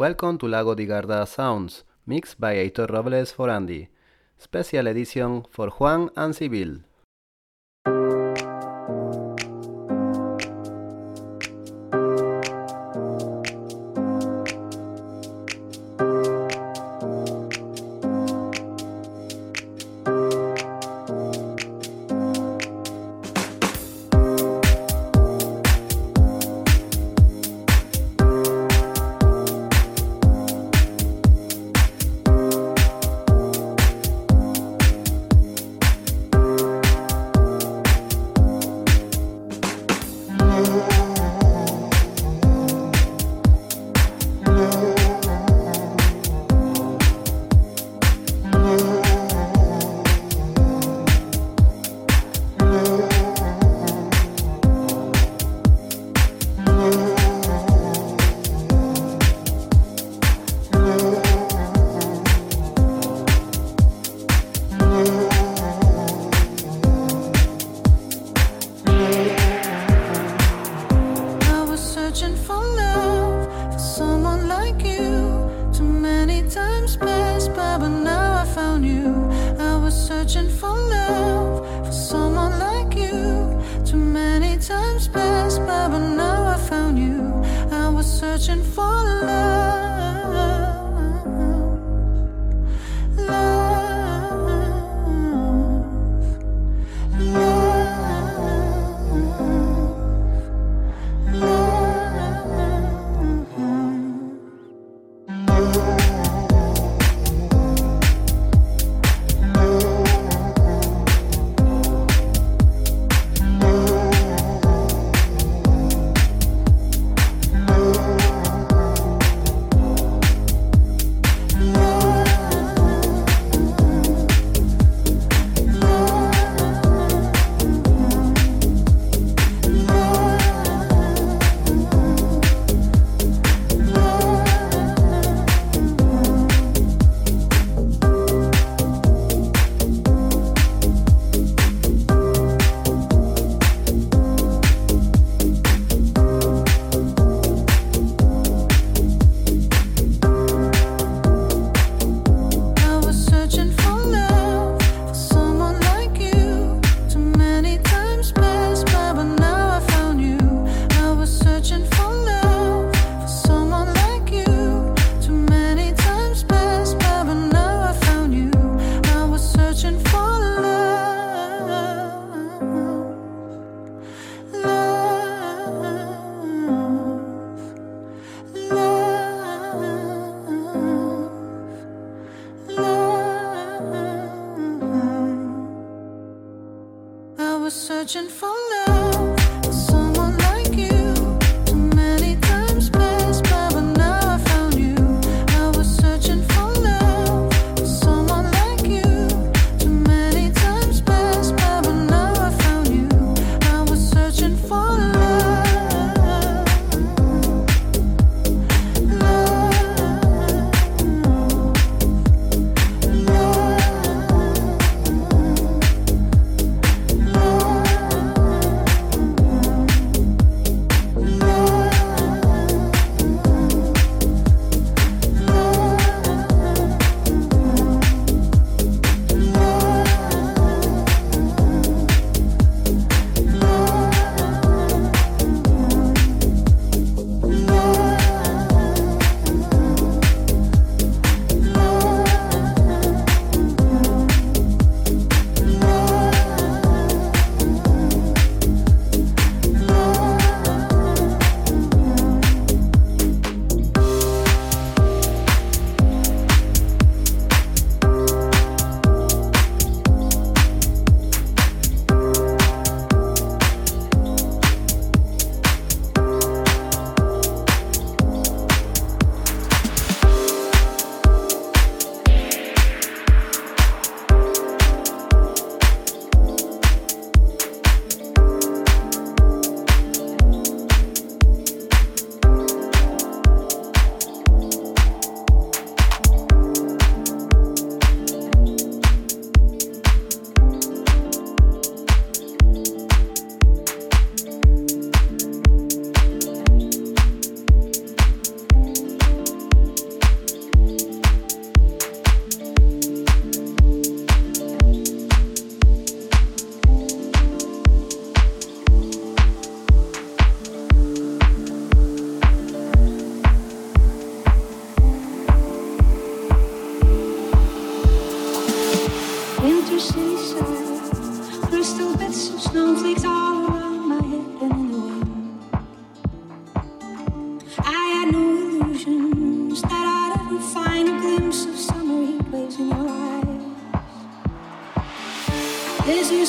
Welcome to Lago di Garda Sounds, mixed by Aitor Robles for Andy. Special edition for Juan and Sibyl.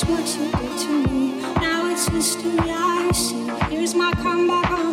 what you did to me. Now it's history I see. Here's my comeback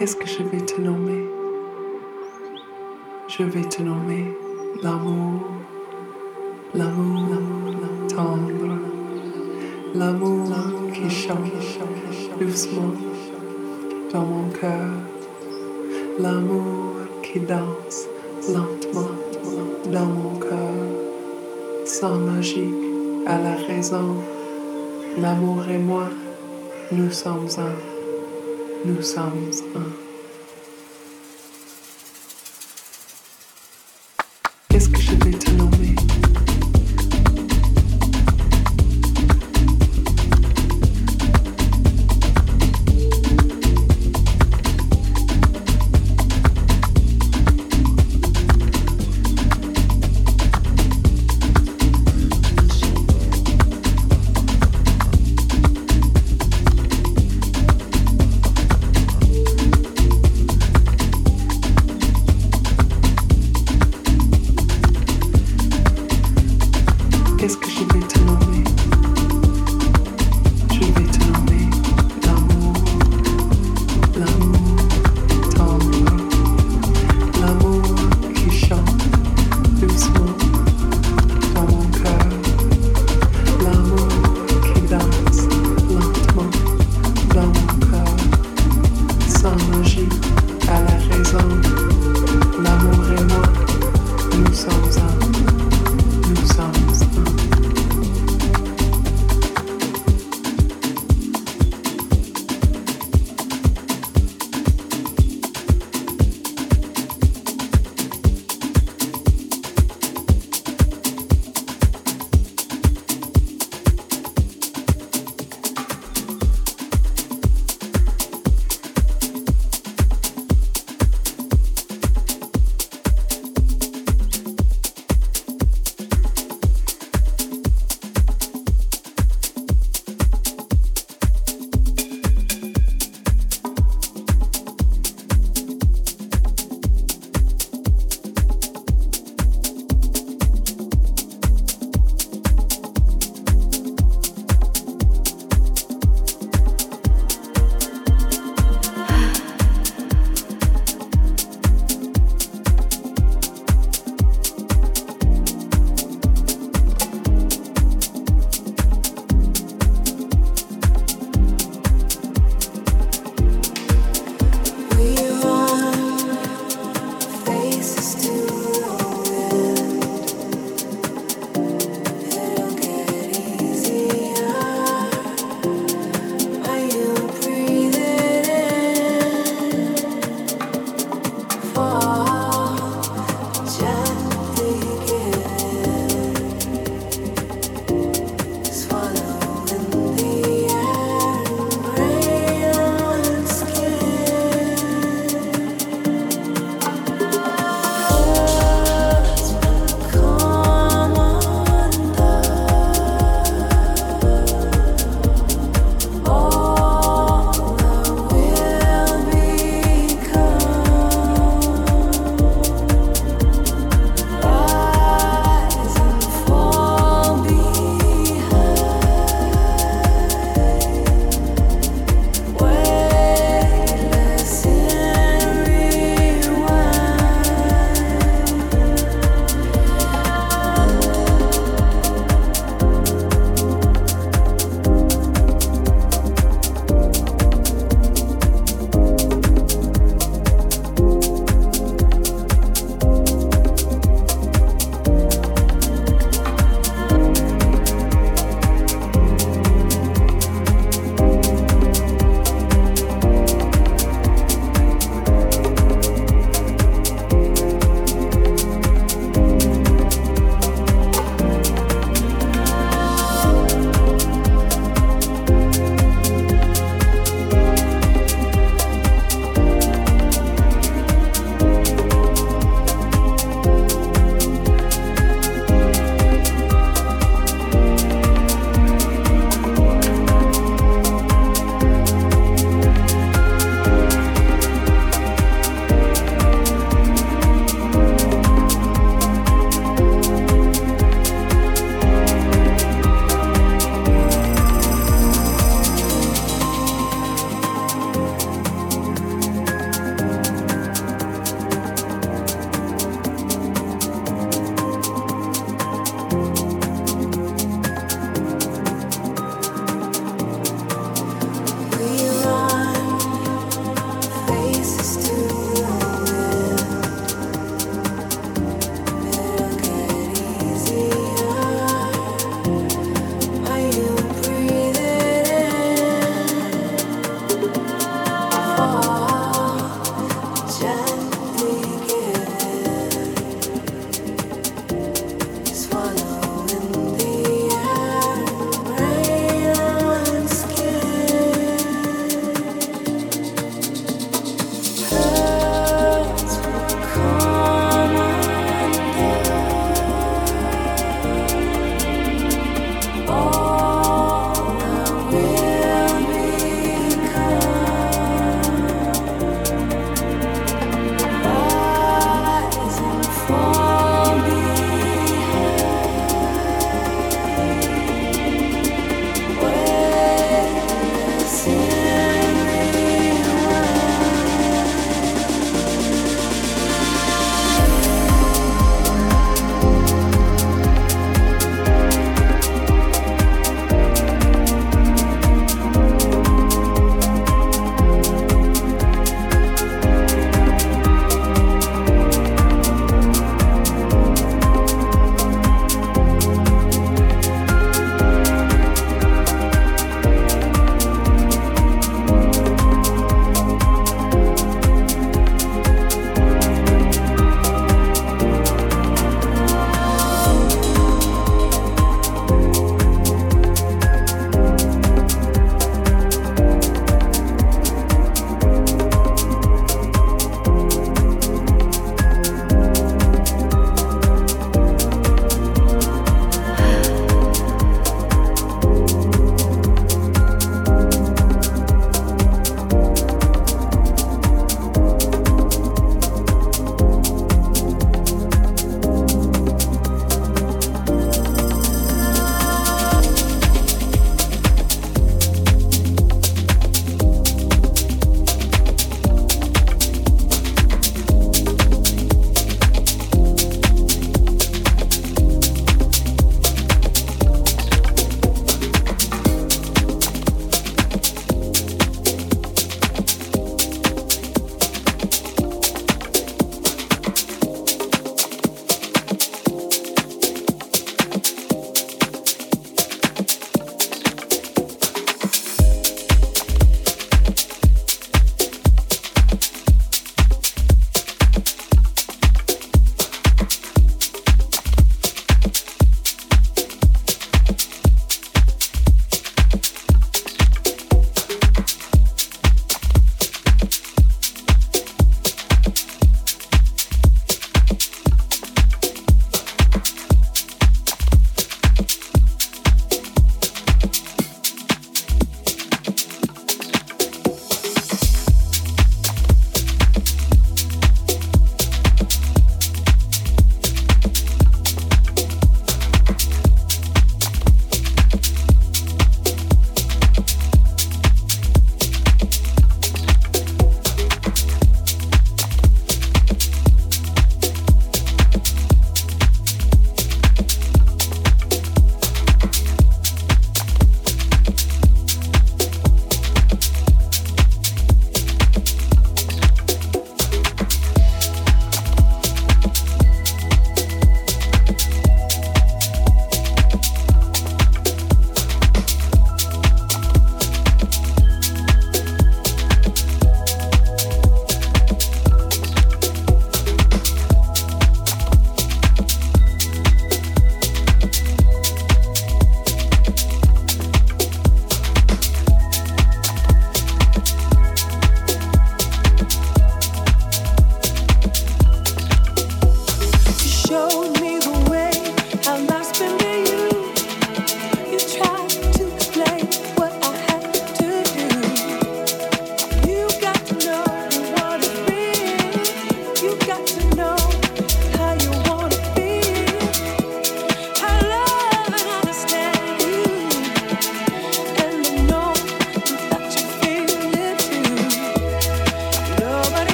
Qu'est-ce que je vais te nommer? Je vais te nommer l'amour, l'amour tendre, l'amour. Qui chante doucement dans mon cœur, l'amour qui danse lentement dans mon cœur, sans logique à la raison. L'amour et moi, nous sommes un. Nous sommes un. Uh,